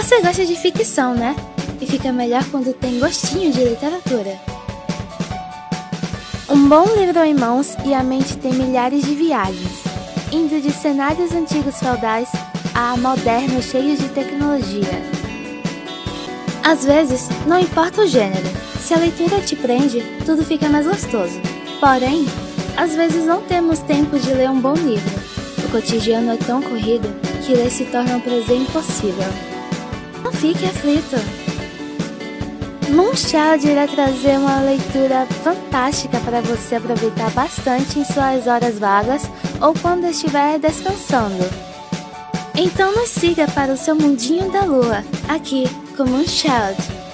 Você gosta de ficção, né? E fica melhor quando tem gostinho de literatura. Um bom livro em mãos e a mente tem milhares de viagens, indo de cenários antigos feudais a modernos cheios de tecnologia. Às vezes, não importa o gênero, se a leitura te prende, tudo fica mais gostoso. Porém, às vezes não temos tempo de ler um bom livro. O cotidiano é tão corrido que ler se torna um prazer impossível. Fique aflito. Moonchild irá trazer uma leitura fantástica para você aproveitar bastante em suas horas vagas ou quando estiver descansando. Então nos siga para o seu mundinho da lua, aqui com Moonchild.